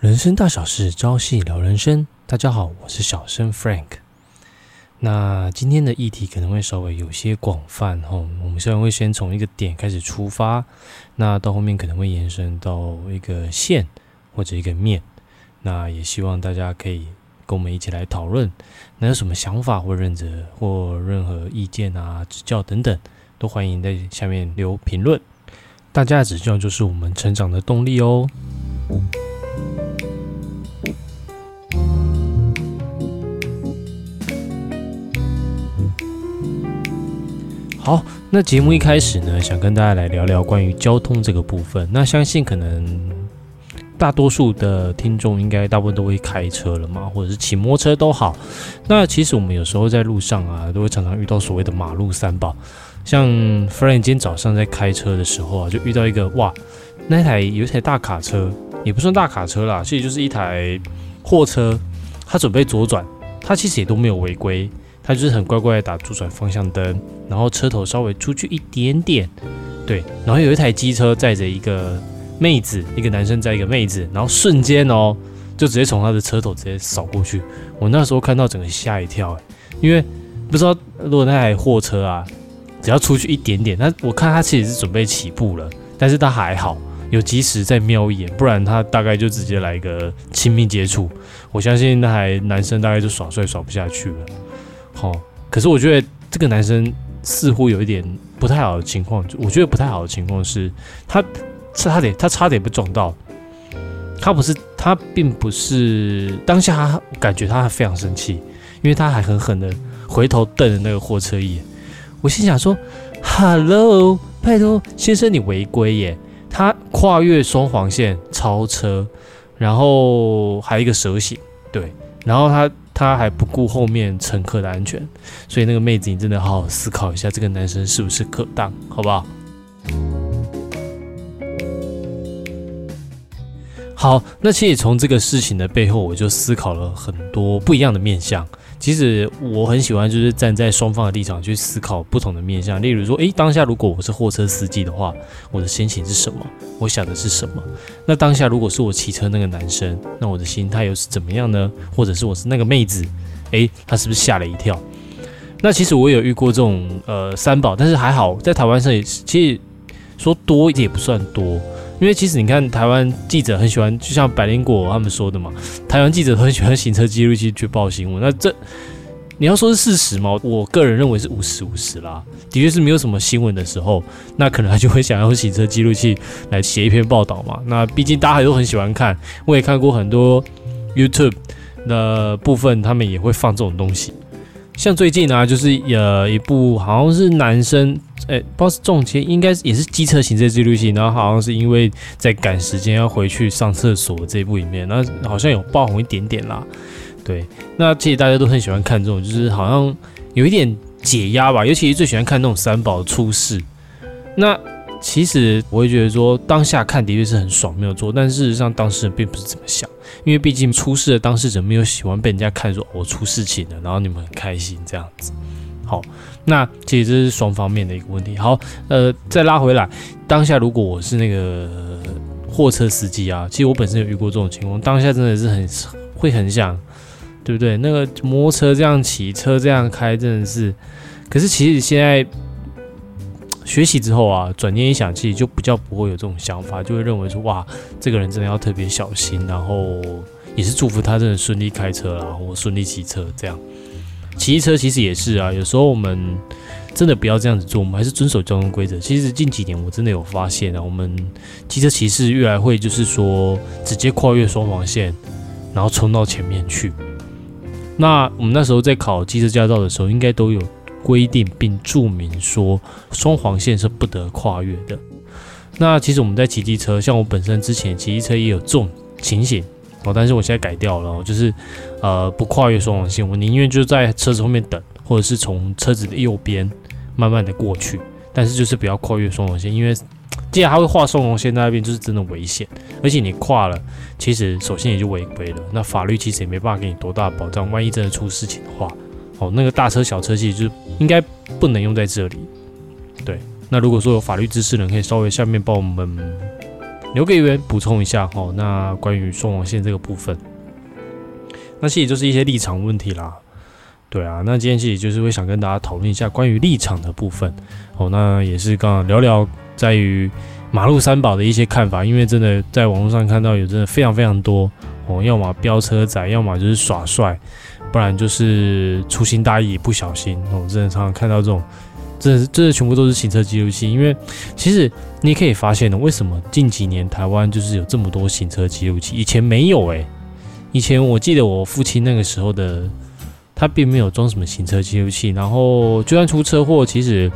人生大小事，朝夕聊人生。大家好，我是小生 Frank。那今天的议题可能会稍微有些广泛哈，我们虽然会先从一个点开始出发，那到后面可能会延伸到一个线或者一个面。那也希望大家可以跟我们一起来讨论，那有什么想法或认责或任何意见啊、指教等等，都欢迎在下面留评论。大家的指教就是我们成长的动力哦。好，那节目一开始呢，想跟大家来聊聊关于交通这个部分。那相信可能大多数的听众应该大部分都会开车了嘛，或者是骑摩托车都好。那其实我们有时候在路上啊，都会常常遇到所谓的马路三宝。像 Frank 今天早上在开车的时候啊，就遇到一个哇，那台有一台大卡车，也不算大卡车啦，其实就是一台货车，他准备左转，他其实也都没有违规。他就是很乖乖的打左转方向灯，然后车头稍微出去一点点，对，然后有一台机车载着一个妹子，一个男生载一个妹子，然后瞬间哦，就直接从他的车头直接扫过去。我那时候看到整个吓一跳，因为不知道如果那台货车啊，只要出去一点点，那我看他其实是准备起步了，但是他还好有及时在瞄一眼，不然他大概就直接来一个亲密接触，我相信那台男生大概就耍帅耍不下去了。好，可是我觉得这个男生似乎有一点不太好的情况。我觉得不太好的情况是，他差点，他差点被撞到。他不是，他并不是当下，他感觉他还非常生气，因为他还狠狠的回头瞪了那个货车一眼。我心想说：“Hello，拜托先生，你违规耶！他跨越双黄线超车，然后还有一个蛇形，对，然后他。”他还不顾后面乘客的安全，所以那个妹子，你真的好好思考一下，这个男生是不是可当，好不好？好，那其实从这个事情的背后，我就思考了很多不一样的面相。其实我很喜欢，就是站在双方的立场去思考不同的面向。例如说，诶，当下如果我是货车司机的话，我的心情是什么？我想的是什么？那当下如果是我骑车那个男生，那我的心态又是怎么样呢？或者是我是那个妹子，诶，她是不是吓了一跳？那其实我有遇过这种呃三宝，但是还好，在台湾上也其实说多也不算多。因为其实你看，台湾记者很喜欢，就像百灵果他们说的嘛，台湾记者很喜欢行车记录器去报新闻。那这你要说是事实吗？我个人认为是五十五十啦。的确是没有什么新闻的时候，那可能他就会想要行车记录器来写一篇报道嘛。那毕竟大家都很喜欢看，我也看过很多 YouTube 的部分，他们也会放这种东西。像最近呢，就是呃一部好像是男生。哎，不知道是中签，应该也是机车行车记录器，然后好像是因为在赶时间要回去上厕所这一部里面，那好像有爆红一点点啦。对，那其实大家都很喜欢看这种，就是好像有一点解压吧，尤其是最喜欢看那种三宝出事。那其实我会觉得说，当下看的确是很爽，没有错，但事实上当事人并不是这么想，因为毕竟出事的当事者没有喜欢被人家看说我出事情了，然后你们很开心这样子。好，那其实这是双方面的一个问题。好，呃，再拉回来，当下如果我是那个货车司机啊，其实我本身有遇过这种情况，当下真的是很会很想，对不对？那个摩托车这样骑，车这样开，真的是。可是其实现在学习之后啊，转念一想，其实就比较不会有这种想法，就会认为说，哇，这个人真的要特别小心，然后也是祝福他真的顺利开车啦，或顺利骑车这样。骑车其实也是啊，有时候我们真的不要这样子做，我们还是遵守交通规则。其实近几年我真的有发现啊，我们机车骑士越来会就是说直接跨越双黄线，然后冲到前面去。那我们那时候在考机车驾照的时候，应该都有规定并注明说双黄线是不得跨越的。那其实我们在骑机车，像我本身之前骑机车也有这种情形。哦，但是我现在改掉了，就是，呃，不跨越双黄线，我宁愿就在车子后面等，或者是从车子的右边慢慢的过去，但是就是不要跨越双黄线，因为既然他会画双黄线那边，就是真的危险，而且你跨了，其实首先也就违规了，那法律其实也没办法给你多大保障，万一真的出事情的话，哦，那个大车小车其实就应该不能用在这里，对，那如果说有法律知识的人，可以稍微下面帮我们。留个言补充一下哦。那关于双黄线这个部分，那其实就是一些立场问题啦。对啊，那今天其实就是会想跟大家讨论一下关于立场的部分哦。那也是刚刚聊聊在于马路三宝的一些看法，因为真的在网络上看到有真的非常非常多哦，要么飙车仔，要么就是耍帅，不然就是粗心大意不小心我。真的常常看到这种，这这全部都是行车记录器。因为其实你可以发现呢，为什么近几年台湾就是有这么多行车记录器，以前没有诶，以前我记得我父亲那个时候的。他并没有装什么行车记录器，然后就算出车祸，其实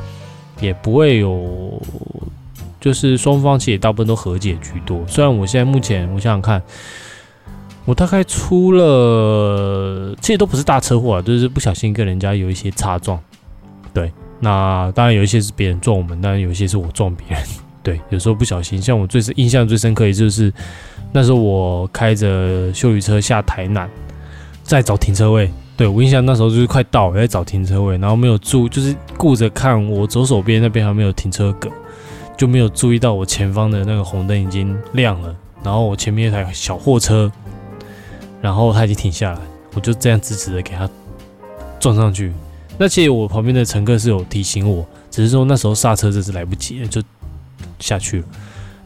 也不会有，就是双方其实大部分都和解居多。虽然我现在目前我想想看，我大概出了，这些都不是大车祸啊，就是不小心跟人家有一些擦撞。对，那当然有一些是别人撞我们，但有一些是我撞别人。对，有时候不小心，像我最印象最深刻，也就是那时候我开着修理车下台南，在找停车位。对我印象那时候就是快到，我在找停车位，然后没有注，就是顾着看我左手边那边还没有停车格，就没有注意到我前方的那个红灯已经亮了，然后我前面一台小货车，然后他已经停下来，我就这样直直的给他撞上去。那其实我旁边的乘客是有提醒我，只是说那时候刹车真是来不及，就下去了。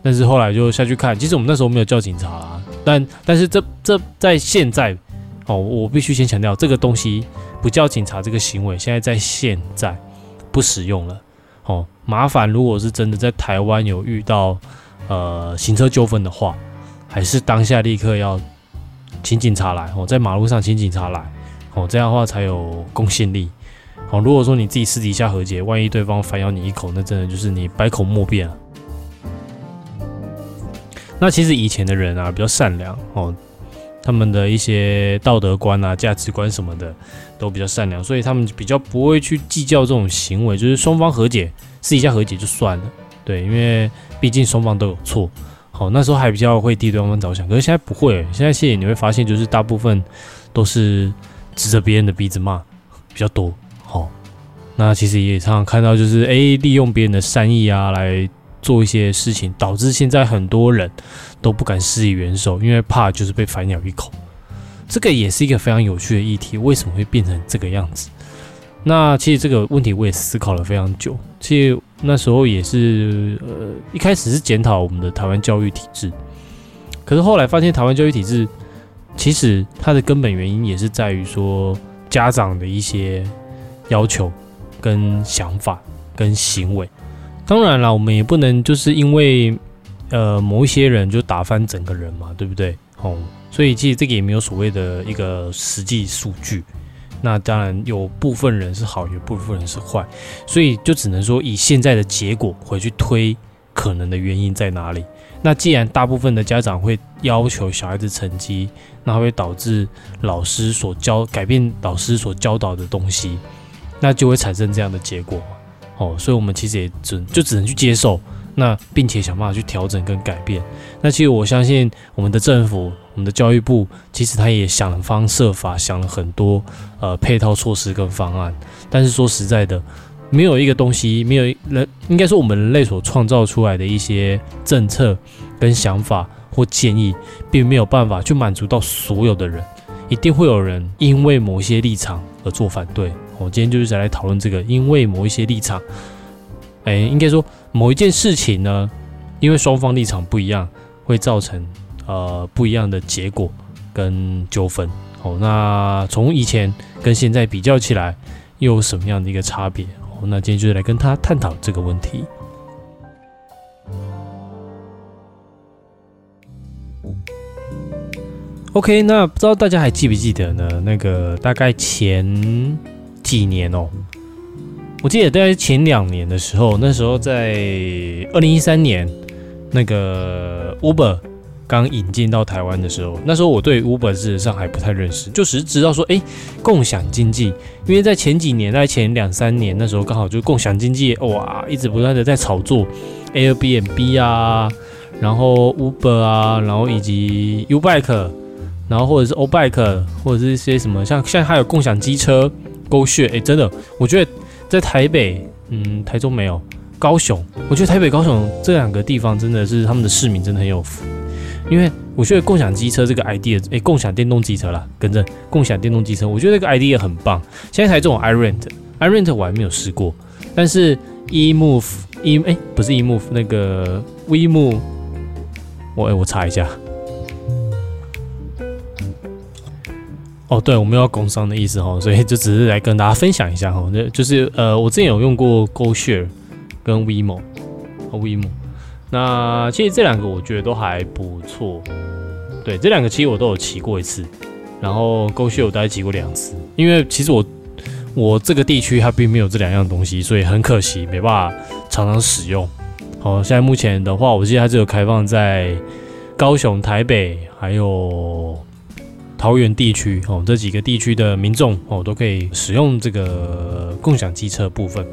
但是后来就下去看，其实我们那时候没有叫警察，但但是这这在现在。哦，我必须先强调，这个东西不叫警察这个行为，现在在现在不使用了。哦，麻烦，如果是真的在台湾有遇到呃行车纠纷的话，还是当下立刻要请警察来。哦，在马路上请警察来。哦，这样的话才有公信力。哦，如果说你自己私底下和解，万一对方反咬你一口，那真的就是你百口莫辩了。那其实以前的人啊，比较善良。哦。他们的一些道德观啊、价值观什么的都比较善良，所以他们比较不会去计较这种行为，就是双方和解，私底下和解就算了。对，因为毕竟双方都有错。好，那时候还比较会替对方着想，可是现在不会。现在谢谢你会发现，就是大部分都是指着别人的鼻子骂比较多。好，那其实也常常看到，就是诶，利用别人的善意啊来。做一些事情，导致现在很多人都不敢施以援手，因为怕就是被反咬一口。这个也是一个非常有趣的议题，为什么会变成这个样子？那其实这个问题我也思考了非常久。其实那时候也是，呃，一开始是检讨我们的台湾教育体制，可是后来发现台湾教育体制其实它的根本原因也是在于说家长的一些要求、跟想法、跟行为。当然了，我们也不能就是因为，呃，某一些人就打翻整个人嘛，对不对？哦，所以其实这个也没有所谓的一个实际数据。那当然有部分人是好，有部分人是坏，所以就只能说以现在的结果回去推可能的原因在哪里。那既然大部分的家长会要求小孩子成绩，那会导致老师所教改变老师所教导的东西，那就会产生这样的结果。哦，所以我们其实也只就只能去接受，那并且想办法去调整跟改变。那其实我相信我们的政府，我们的教育部，其实他也想方设法想了很多呃配套措施跟方案。但是说实在的，没有一个东西，没有人应该说我们人类所创造出来的一些政策跟想法或建议，并没有办法去满足到所有的人，一定会有人因为某一些立场而做反对。我今天就是想来讨论这个，因为某一些立场，哎，应该说某一件事情呢，因为双方立场不一样，会造成呃不一样的结果跟纠纷。哦，那从以前跟现在比较起来，又有什么样的一个差别？哦，那今天就是来跟他探讨这个问题。OK，那不知道大家还记不记得呢？那个大概前。几年哦，我记得大概前两年的时候，那时候在二零一三年，那个 Uber 刚引进到台湾的时候，那时候我对 Uber 事实上还不太认识，就只是知道说，哎，共享经济，因为在前几年，在前两三年，那时候刚好就共享经济，哇，一直不断的在炒作 Airbnb 啊，然后 Uber 啊，然后以及 Ubike，然后或者是 Obike，或者是一些什么，像现在还有共享机车。勾血哎，真的，我觉得在台北，嗯，台中没有，高雄，我觉得台北、高雄这两个地方真的是他们的市民真的很有福，因为我觉得共享机车这个 idea，哎，共享电动机车啦，跟着共享电动机车，我觉得这个 idea 很棒。现在台中有 i rent，i rent 我还没有试过，但是 e move e 哎不是 e move 那个 we move，我哎我查一下。哦，对，我没有工商的意思哈，所以就只是来跟大家分享一下哈，那就是呃，我之前有用过 GoShare 跟 WeMo 和 WeMo，那其实这两个我觉得都还不错，对，这两个其实我都有骑过一次，然后 GoShare 我大概骑过两次，因为其实我我这个地区它并没有这两样东西，所以很可惜没办法常常使用。好，现在目前的话，我记得它只有开放在高雄、台北还有。桃园地区哦，这几个地区的民众哦，都可以使用这个共享机车部分。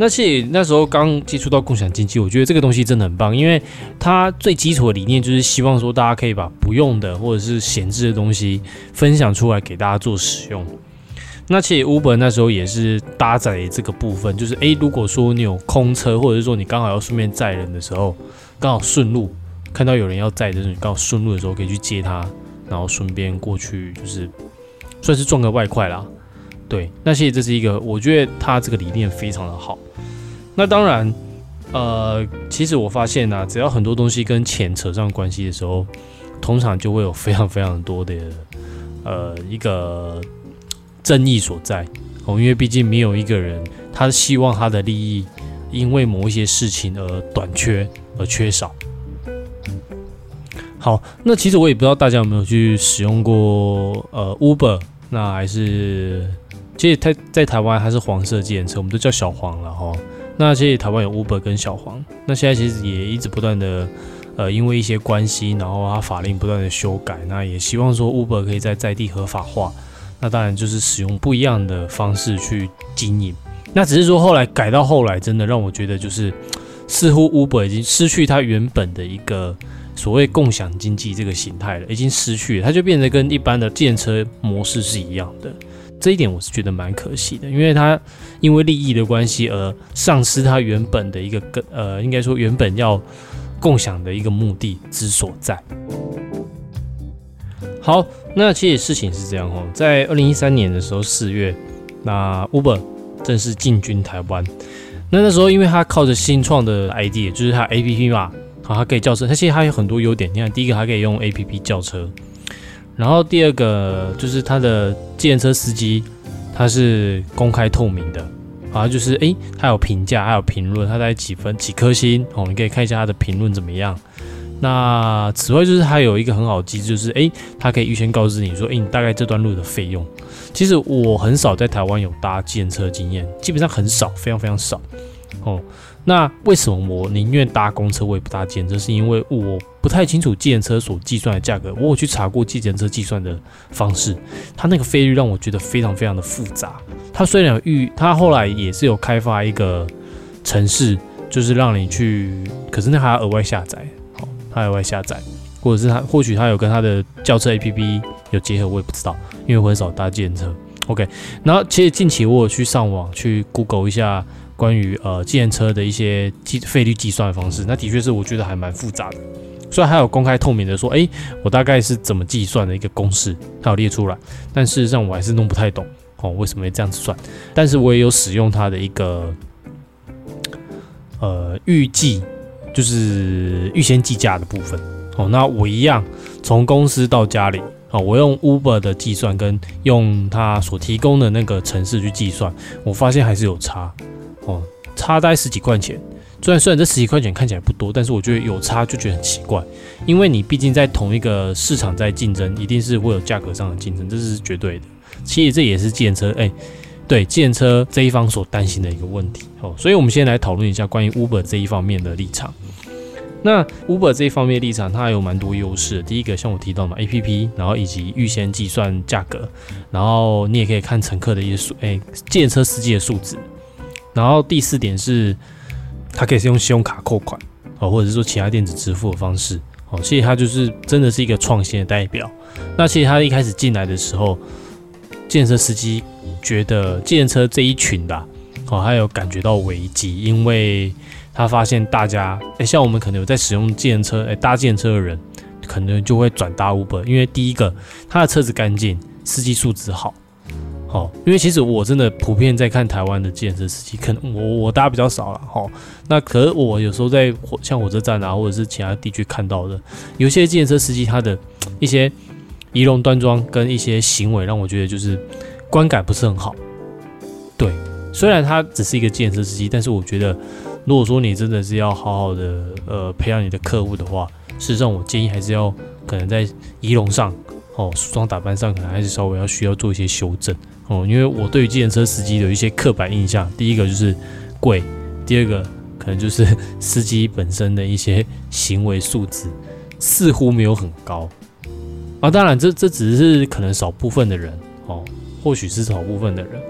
那其实那时候刚接触到共享经济，我觉得这个东西真的很棒，因为它最基础的理念就是希望说大家可以把不用的或者是闲置的东西分享出来给大家做使用。那其实 Uber 那时候也是搭载这个部分，就是诶，如果说你有空车，或者是说你刚好要顺便载人的时候，刚好顺路看到有人要载的时候，刚好顺路的时候可以去接他。然后顺便过去，就是算是赚个外快啦。对，那其实这是一个，我觉得他这个理念非常的好。那当然，呃，其实我发现呢，只要很多东西跟钱扯上关系的时候，通常就会有非常非常多的呃一个争议所在哦。因为毕竟没有一个人，他希望他的利益因为某一些事情而短缺而缺少。好，那其实我也不知道大家有没有去使用过呃 Uber，那还是其实它在台湾还是黄色计程车，我们都叫小黄了哈。那其实台湾有 Uber 跟小黄，那现在其实也一直不断的呃因为一些关系，然后它法令不断的修改，那也希望说 Uber 可以在在地合法化。那当然就是使用不一样的方式去经营。那只是说后来改到后来，真的让我觉得就是似乎 Uber 已经失去它原本的一个。所谓共享经济这个形态了，已经失去了，它就变得跟一般的电车模式是一样的。这一点我是觉得蛮可惜的，因为它因为利益的关系而丧失它原本的一个根，呃，应该说原本要共享的一个目的之所在。好，那其实事情是这样哦，在二零一三年的时候四月，那 Uber 正式进军台湾。那那时候因为它靠着新创的 idea，就是它 APP 嘛。好，它可以叫车，它其实它有很多优点。你看，第一个它可以用 A P P 叫车，然后第二个就是它的计程车司机，它是公开透明的，好就是诶，它有评价，还有评论，它在几分几颗星哦，你可以看一下它的评论怎么样。那此外就是它有一个很好的机制，就是诶，它可以预先告知你说，诶，你大概这段路的费用。其实我很少在台湾有搭计程车经验，基本上很少，非常非常少哦。那为什么我宁愿搭公车，我也不搭计程车？是因为我不太清楚计程车所计算的价格。我有去查过计程车计算的方式，它那个费率让我觉得非常非常的复杂。它虽然预，它后来也是有开发一个城市，就是让你去，可是那还要额外下载，好，它额外下载，或者是它或许它有跟它的轿车 APP 有结合，我也不知道，因为我很少搭计程车。OK，然后其实近期我有去上网去 Google 一下。关于呃，计程车的一些计费率计算方式，那的确是我觉得还蛮复杂的。虽然还有公开透明的说，哎，我大概是怎么计算的一个公式，它有列出来，但事实上我还是弄不太懂哦，为什么会这样子算？但是我也有使用它的一个呃预计，就是预先计价的部分哦。那我一样从公司到家里哦，我用 Uber 的计算跟用它所提供的那个城市去计算，我发现还是有差。哦，差大概十几块钱。虽然虽然这十几块钱看起来不多，但是我觉得有差就觉得很奇怪，因为你毕竟在同一个市场在竞争，一定是会有价格上的竞争，这是绝对的。其实这也是建车哎，对建车这一方所担心的一个问题。哦，所以我们先来讨论一下关于 Uber 这一方面的立场。那 Uber 这一方面立场，它还有蛮多优势。第一个像我提到嘛，APP，然后以及预先计算价格，然后你也可以看乘客的一些数，哎，建车司机的数字。然后第四点是，它可以是用信用卡扣款哦，或者是说其他电子支付的方式哦，所以它就是真的是一个创新的代表。那其实他一开始进来的时候，建车司机觉得建车这一群的哦，他有感觉到危机，因为他发现大家，哎，像我们可能有在使用自行车，哎，搭建车的人，可能就会转搭 Uber，因为第一个，他的车子干净，司机素质好。哦，因为其实我真的普遍在看台湾的建设司机，可能我我搭比较少了哈。那可是我有时候在火像火车站啊，或者是其他地区看到的，有些建设司机他的一些仪容端庄跟一些行为，让我觉得就是观感不是很好。对，虽然他只是一个建设司机，但是我觉得如果说你真的是要好好的呃培养你的客户的话，事实上我建议还是要可能在仪容上哦，梳妆打扮上可能还是稍微要需要做一些修正。哦，因为我对于计程车司机有一些刻板印象，第一个就是贵，第二个可能就是 司机本身的一些行为素质似乎没有很高啊。当然，这这只是可能少部分的人哦，或许是少部分的人，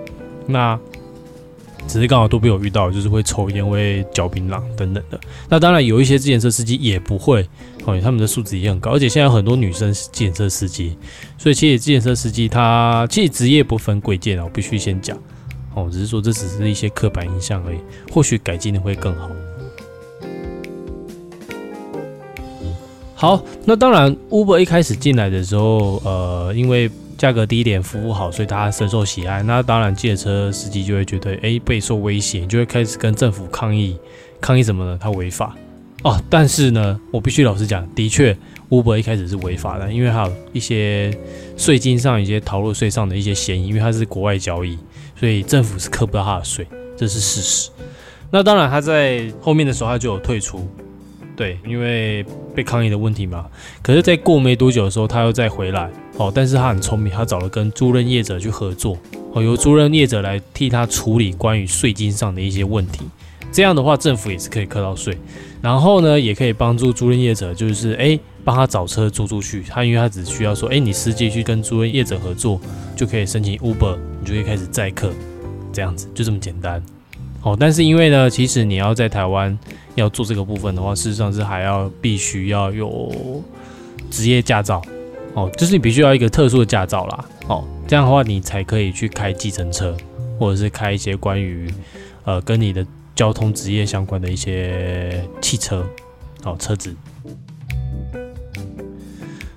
那。只是刚好都被我遇到，就是会抽烟、会嚼槟榔等等的。那当然有一些自行车司机也不会，哦，他们的素质也很高。而且现在有很多女生是自行车司机，所以其实自行车司机他其实职业不分贵贱啊，我必须先讲，哦，只是说这只是一些刻板印象而已，或许改进的会更好。好，那当然，Uber 一开始进来的时候，呃，因为价格低一点，服务好，所以大家深受喜爱。那当然，借车司机就会觉得，哎，备受威胁，就会开始跟政府抗议。抗议什么呢？他违法哦。但是呢，我必须老实讲，的确，Uber 一开始是违法的，因为还有一些税金上、一些逃漏税上的一些嫌疑，因为它是国外交易，所以政府是扣不到他的税，这是事实。那当然，他在后面的时候他就有退出。对，因为被抗议的问题嘛，可是在过没多久的时候，他又再回来哦。但是他很聪明，他找了跟租赁业者去合作哦，由租赁业者来替他处理关于税金上的一些问题。这样的话，政府也是可以扣到税，然后呢，也可以帮助租赁业者，就是哎，帮他找车租出去。他因为他只需要说，哎，你司机去跟租赁业者合作，就可以申请 Uber，你就可以开始载客，这样子就这么简单。哦，但是因为呢，其实你要在台湾。要做这个部分的话，事实上是还要必须要有职业驾照哦，就是你必须要一个特殊的驾照啦哦，这样的话你才可以去开计程车，或者是开一些关于呃跟你的交通职业相关的一些汽车哦车子。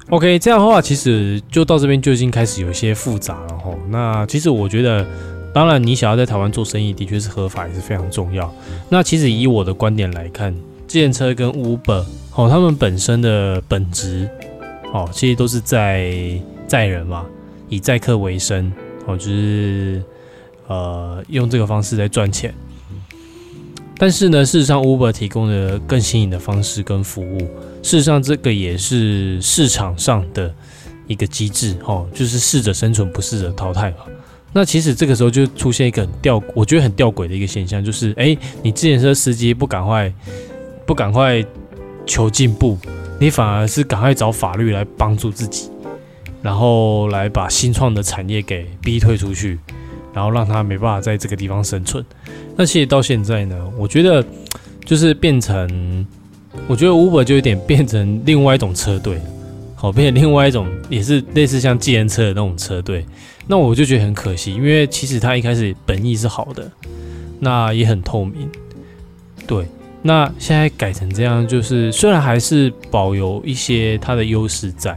OK，这样的话其实就到这边就已经开始有一些复杂了哈。那其实我觉得。当然，你想要在台湾做生意，的确是合法也是非常重要。那其实以我的观点来看，自行车跟 Uber 哦，他们本身的本质哦，其实都是在载人嘛，以载客为生哦，就是呃用这个方式在赚钱。但是呢，事实上 Uber 提供的更新颖的方式跟服务，事实上这个也是市场上的一个机制哦，就是适者生存，不适者淘汰嘛。那其实这个时候就出现一个很吊，我觉得很吊诡的一个现象，就是哎，你自行车司机不赶快不赶快求进步，你反而是赶快找法律来帮助自己，然后来把新创的产业给逼退出去，然后让他没办法在这个地方生存。那其实到现在呢，我觉得就是变成，我觉得 Uber 就有点变成另外一种车队，好，变成另外一种也是类似像计程车的那种车队。那我就觉得很可惜，因为其实他一开始本意是好的，那也很透明，对。那现在改成这样，就是虽然还是保有一些它的优势在，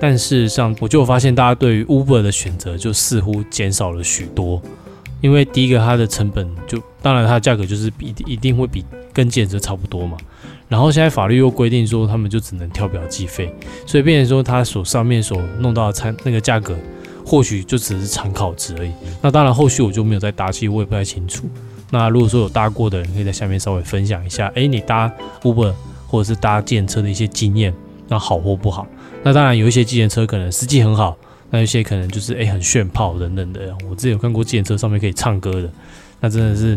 但事实上我就发现大家对于 Uber 的选择就似乎减少了许多。因为第一个它的成本就，当然它的价格就是比一定会比跟建车差不多嘛。然后现在法律又规定说他们就只能跳表计费，所以变成说他所上面所弄到的参那个价格。或许就只是参考值而已。那当然，后续我就没有再搭起，我也不太清楚。那如果说有搭过的人，可以在下面稍微分享一下。哎，你搭 Uber 或者是搭电车的一些经验，那好或不好？那当然有一些计程车可能司机很好，那有些可能就是哎很炫炮等等的。我之前有看过计程车上面可以唱歌的，那真的是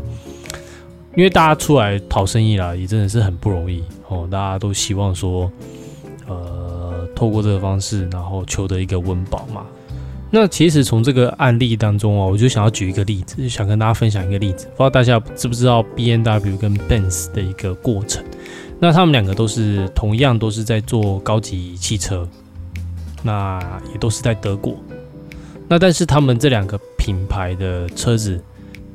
因为大家出来讨生意啦，也真的是很不容易哦。大家都希望说，呃，透过这个方式，然后求得一个温饱嘛。那其实从这个案例当中哦，我就想要举一个例子，想跟大家分享一个例子。不知道大家知不知道 B N W 跟 Benz 的一个过程？那他们两个都是同样都是在做高级汽车，那也都是在德国。那但是他们这两个品牌的车子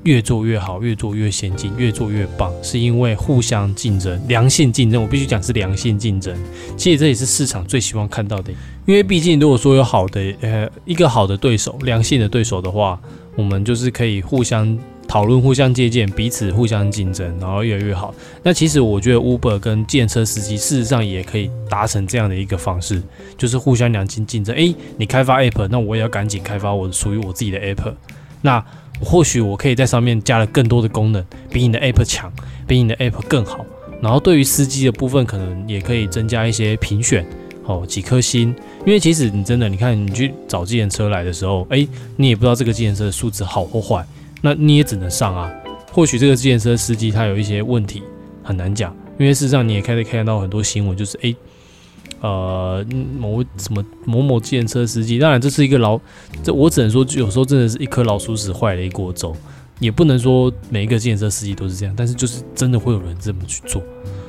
越做越好，越做越先进，越做越棒，是因为互相竞争，良性竞争。我必须讲是良性竞争。其实这也是市场最希望看到的，因为毕竟如果说有好的呃一个好的对手，良性的对手的话，我们就是可以互相讨论、互相借鉴，彼此互相竞争，然后越来越好。那其实我觉得 Uber 跟建车司机事实上也可以达成这样的一个方式，就是互相良性竞争。诶，你开发 App，那我也要赶紧开发我属于我自己的 App。那或许我可以在上面加了更多的功能，比你的 App 强，比你的 App 更好。然后对于司机的部分，可能也可以增加一些评选，哦，几颗星。因为其实你真的，你看你去找计程车来的时候，哎，你也不知道这个计程车的素质好或坏，那你也只能上啊。或许这个计程车司机他有一些问题，很难讲。因为事实上你也开始看到很多新闻，就是哎。呃，某什么某某计程车司机，当然这是一个老，这我只能说，有时候真的是一颗老鼠屎坏了一锅粥，也不能说每一个计程车司机都是这样，但是就是真的会有人这么去做。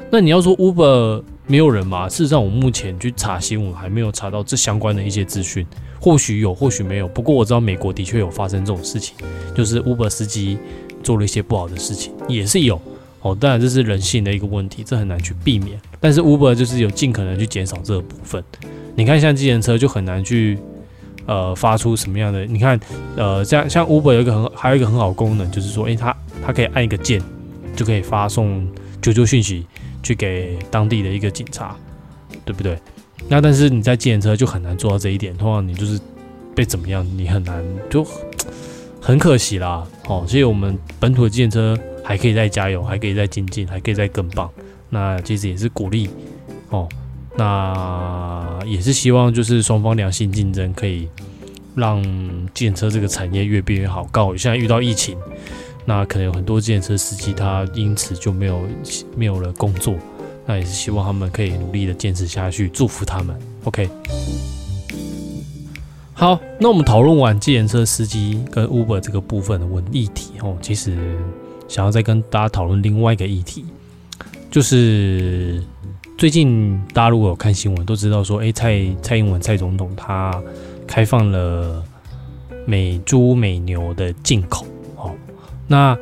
那你要说 Uber 没有人吗？事实上，我目前去查新闻还没有查到这相关的一些资讯，或许有，或许没有。不过我知道美国的确有发生这种事情，就是 Uber 司机做了一些不好的事情，也是有。哦，当然这是人性的一个问题，这很难去避免。但是 Uber 就是有尽可能去减少这个部分。你看，像计程车就很难去呃发出什么样的？你看，呃，像像 Uber 有一个很还有一个很好功能，就是说，诶，它它可以按一个键就可以发送求救讯息去给当地的一个警察，对不对？那但是你在计程车就很难做到这一点，通常你就是被怎么样，你很难就 很可惜啦。哦，所以我们本土的计程车。还可以再加油，还可以再精进，还可以再更棒。那其实也是鼓励哦，那也是希望就是双方良性竞争，可以让建车这个产业越变越好。刚好现在遇到疫情，那可能有很多建车司机他因此就没有没有了工作。那也是希望他们可以努力的坚持下去，祝福他们。OK，好，那我们讨论完建车司机跟 Uber 这个部分的问议题哦，其实。想要再跟大家讨论另外一个议题，就是最近大家如果有看新闻，都知道说，哎，蔡蔡英文蔡总统他开放了美猪美牛的进口。哦，那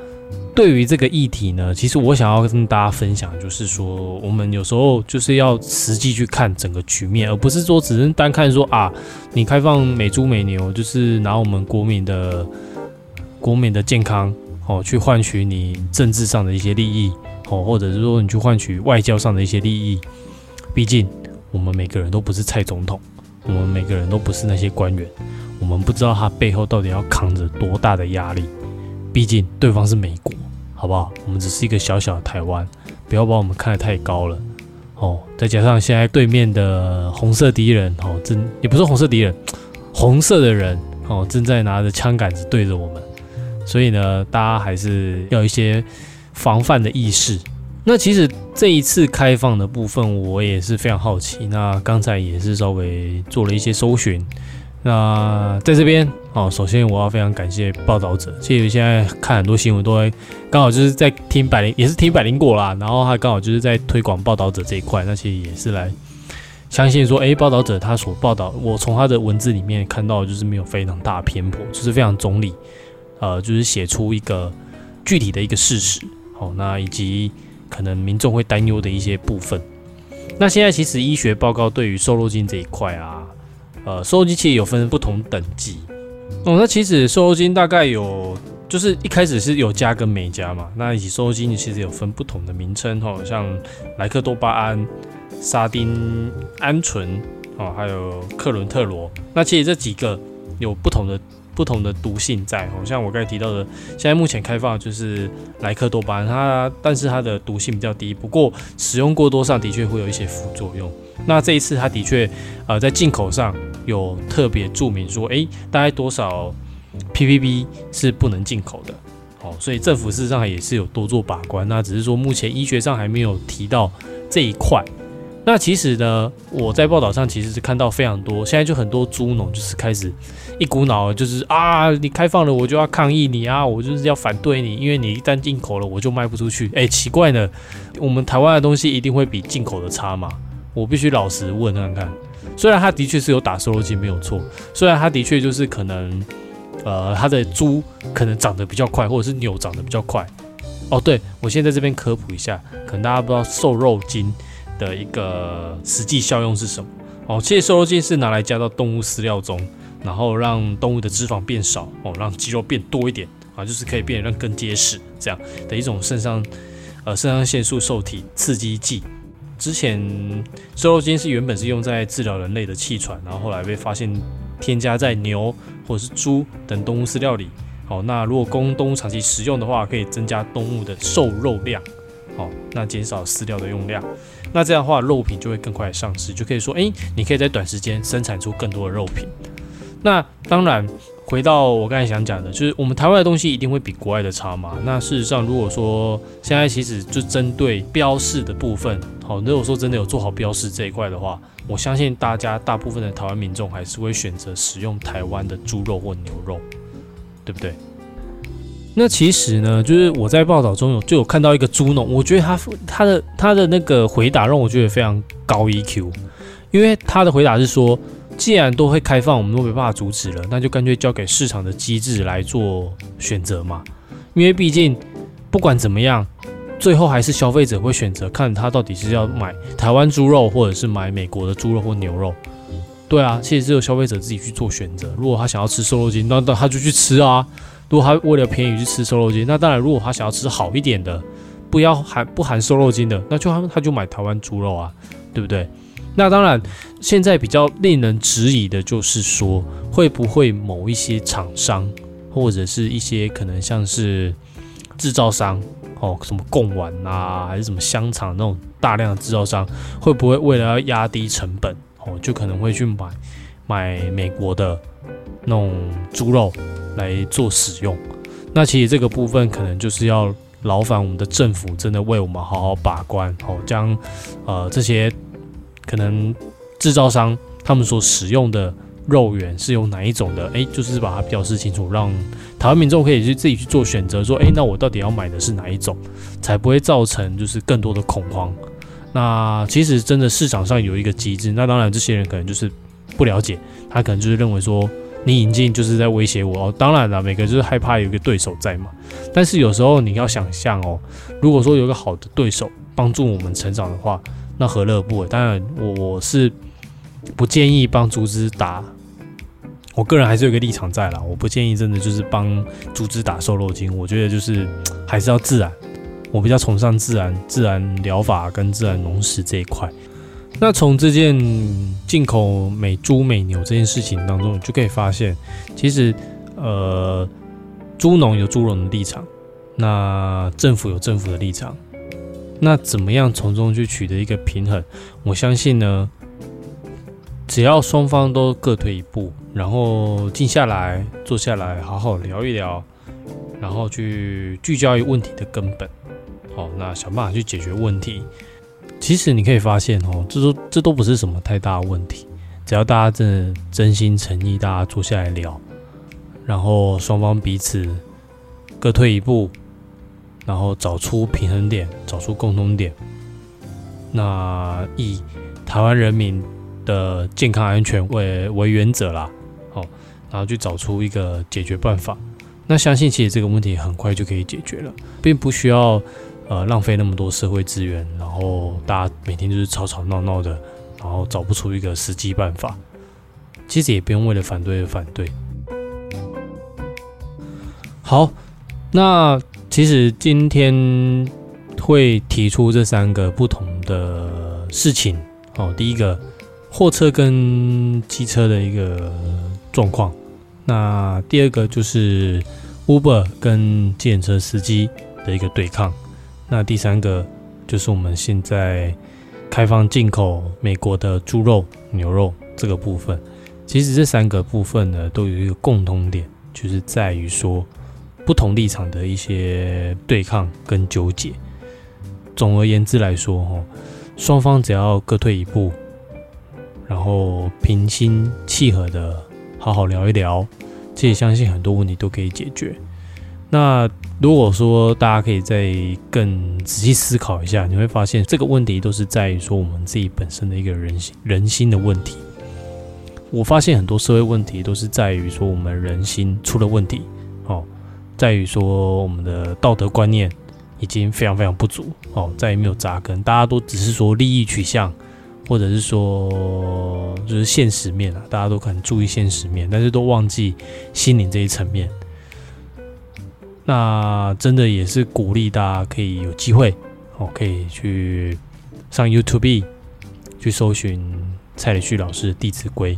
对于这个议题呢，其实我想要跟大家分享，就是说，我们有时候就是要实际去看整个局面，而不是说只是单看说啊，你开放美猪美牛，就是拿我们国民的国民的健康。哦，去换取你政治上的一些利益，哦，或者是说你去换取外交上的一些利益。毕竟我们每个人都不是蔡总统，我们每个人都不是那些官员，我们不知道他背后到底要扛着多大的压力。毕竟对方是美国，好不好？我们只是一个小小的台湾，不要把我们看得太高了。哦，再加上现在对面的红色敌人，哦，正也不是红色敌人，红色的人，哦，正在拿着枪杆子对着我们。所以呢，大家还是要一些防范的意识。那其实这一次开放的部分，我也是非常好奇。那刚才也是稍微做了一些搜寻。那在这边哦，首先我要非常感谢报道者。其实现在看很多新闻，都会刚好就是在听百灵，也是听百灵果啦。然后他刚好就是在推广报道者这一块。那其实也是来相信说，哎，报道者他所报道，我从他的文字里面看到，就是没有非常大偏颇，就是非常中立。呃，就是写出一个具体的一个事实，好，那以及可能民众会担忧的一些部分。那现在其实医学报告对于瘦肉精这一块啊，呃，瘦肉精其实有分不同等级。哦，那其实瘦肉精大概有，就是一开始是有加跟没加嘛。那以及瘦肉精其实有分不同的名称，哈，像莱克多巴胺、沙丁胺醇，哦，还有克伦特罗。那其实这几个有不同的。不同的毒性在哦，像我刚才提到的，现在目前开放就是莱克多巴胺，它但是它的毒性比较低，不过使用过多上的确会有一些副作用。那这一次它的确呃在进口上有特别注明说，诶，大概多少 ppb 是不能进口的，哦，所以政府事实上也是有多做把关，那只是说目前医学上还没有提到这一块。那其实呢，我在报道上其实是看到非常多，现在就很多猪农就是开始一股脑就是啊，你开放了我就要抗议你啊，我就是要反对你，因为你一旦进口了我就卖不出去。哎，奇怪呢，我们台湾的东西一定会比进口的差吗？我必须老实问看看。虽然他的确是有打瘦肉精没有错，虽然他的确就是可能呃，它的猪可能长得比较快，或者是牛长得比较快。哦，对我现在这边科普一下，可能大家不知道瘦肉精的一个实际效用是什么。哦，其实瘦肉精是拿来加到动物饲料中，然后让动物的脂肪变少，哦，让肌肉变多一点啊，就是可以变得更结实这样的一种肾上呃肾上腺素受体刺激剂。之前瘦肉精是原本是用在治疗人类的气喘，然后后来被发现添加在牛或者是猪等动物饲料里。好，那如果供动物长期食用的话，可以增加动物的瘦肉量。好，那减少饲料的用量。那这样的话，肉品就会更快上市，就可以说，诶，你可以在短时间生产出更多的肉品。那当然。回到我刚才想讲的，就是我们台湾的东西一定会比国外的差嘛？那事实上，如果说现在其实就针对标示的部分，好，如果说真的有做好标示这一块的话，我相信大家大部分的台湾民众还是会选择使用台湾的猪肉或牛肉，对不对？那其实呢，就是我在报道中有就有看到一个猪农，我觉得他他的他的那个回答让我觉得非常高 EQ，因为他的回答是说。既然都会开放，我们都没办法阻止了，那就干脆交给市场的机制来做选择嘛。因为毕竟不管怎么样，最后还是消费者会选择看他到底是要买台湾猪肉，或者是买美国的猪肉或牛肉。对啊，其实只有消费者自己去做选择。如果他想要吃瘦肉精，那那他就去吃啊。如果他为了便宜去吃瘦肉精，那当然，如果他想要吃好一点的，不要含不含瘦肉精的，那就他他就买台湾猪肉啊，对不对？那当然，现在比较令人质疑的就是说，会不会某一些厂商，或者是一些可能像是制造商，哦，什么贡丸啊，还是什么香肠那种大量的制造商，会不会为了要压低成本，哦，就可能会去买买美国的那种猪肉来做使用？那其实这个部分可能就是要劳烦我们的政府真的为我们好好把关，哦，将呃这些。可能制造商他们所使用的肉源是用哪一种的？诶，就是把它表示清楚，让台湾民众可以去自己去做选择，说，诶，那我到底要买的是哪一种，才不会造成就是更多的恐慌。那其实真的市场上有一个机制，那当然这些人可能就是不了解，他可能就是认为说你引进就是在威胁我哦。当然了，每个就是害怕有一个对手在嘛。但是有时候你要想象哦，如果说有一个好的对手帮助我们成长的话。那何乐不为？当然，我我是不建议帮竹子打。我个人还是有个立场在啦，我不建议真的就是帮竹子打瘦肉精。我觉得就是 还是要自然，我比较崇尚自然、自然疗法跟自然农食这一块。那从这件进口美猪美牛这件事情当中，就可以发现，其实呃，猪农有猪农的立场，那政府有政府的立场。那怎么样从中去取得一个平衡？我相信呢，只要双方都各退一步，然后静下来坐下来好好聊一聊，然后去聚焦于问题的根本，好，那想办法去解决问题。其实你可以发现哦，这都这都不是什么太大的问题，只要大家真的真心诚意，大家坐下来聊，然后双方彼此各退一步。然后找出平衡点，找出共同点。那以台湾人民的健康安全为为原则啦，好，然后去找出一个解决办法。那相信其实这个问题很快就可以解决了，并不需要呃浪费那么多社会资源，然后大家每天就是吵吵闹闹的，然后找不出一个实际办法。其实也不用为了反对而反对。好，那。其实今天会提出这三个不同的事情，哦，第一个货车跟机车的一个状况，那第二个就是 Uber 跟计程车司机的一个对抗，那第三个就是我们现在开放进口美国的猪肉、牛肉这个部分。其实这三个部分呢，都有一个共通点，就是在于说。不同立场的一些对抗跟纠结。总而言之来说，哈，双方只要各退一步，然后平心气和的好好聊一聊，其实相信很多问题都可以解决。那如果说大家可以再更仔细思考一下，你会发现这个问题都是在于说我们自己本身的一个人心人心的问题。我发现很多社会问题都是在于说我们人心出了问题，哦，在于说我们的道德观念已经非常非常不足，哦，再也没有扎根，大家都只是说利益取向，或者是说就是现实面啊，大家都很注意现实面，但是都忘记心灵这一层面。那真的也是鼓励大家可以有机会，哦，可以去上 YouTube 去搜寻蔡礼旭老师的《弟子规》。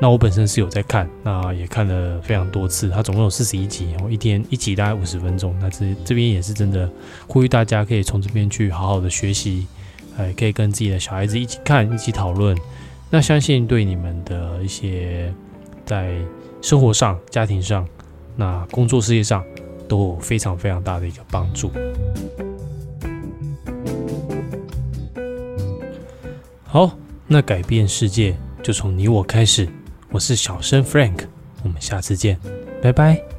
那我本身是有在看，那也看了非常多次。它总共有四十一集，我一天一集大概五十分钟。那这这边也是真的呼吁大家可以从这边去好好的学习，哎，可以跟自己的小孩子一起看，一起讨论。那相信对你们的一些在生活上、家庭上、那工作事业上。都有非常非常大的一个帮助。好，那改变世界就从你我开始。我是小生 Frank，我们下次见，拜拜。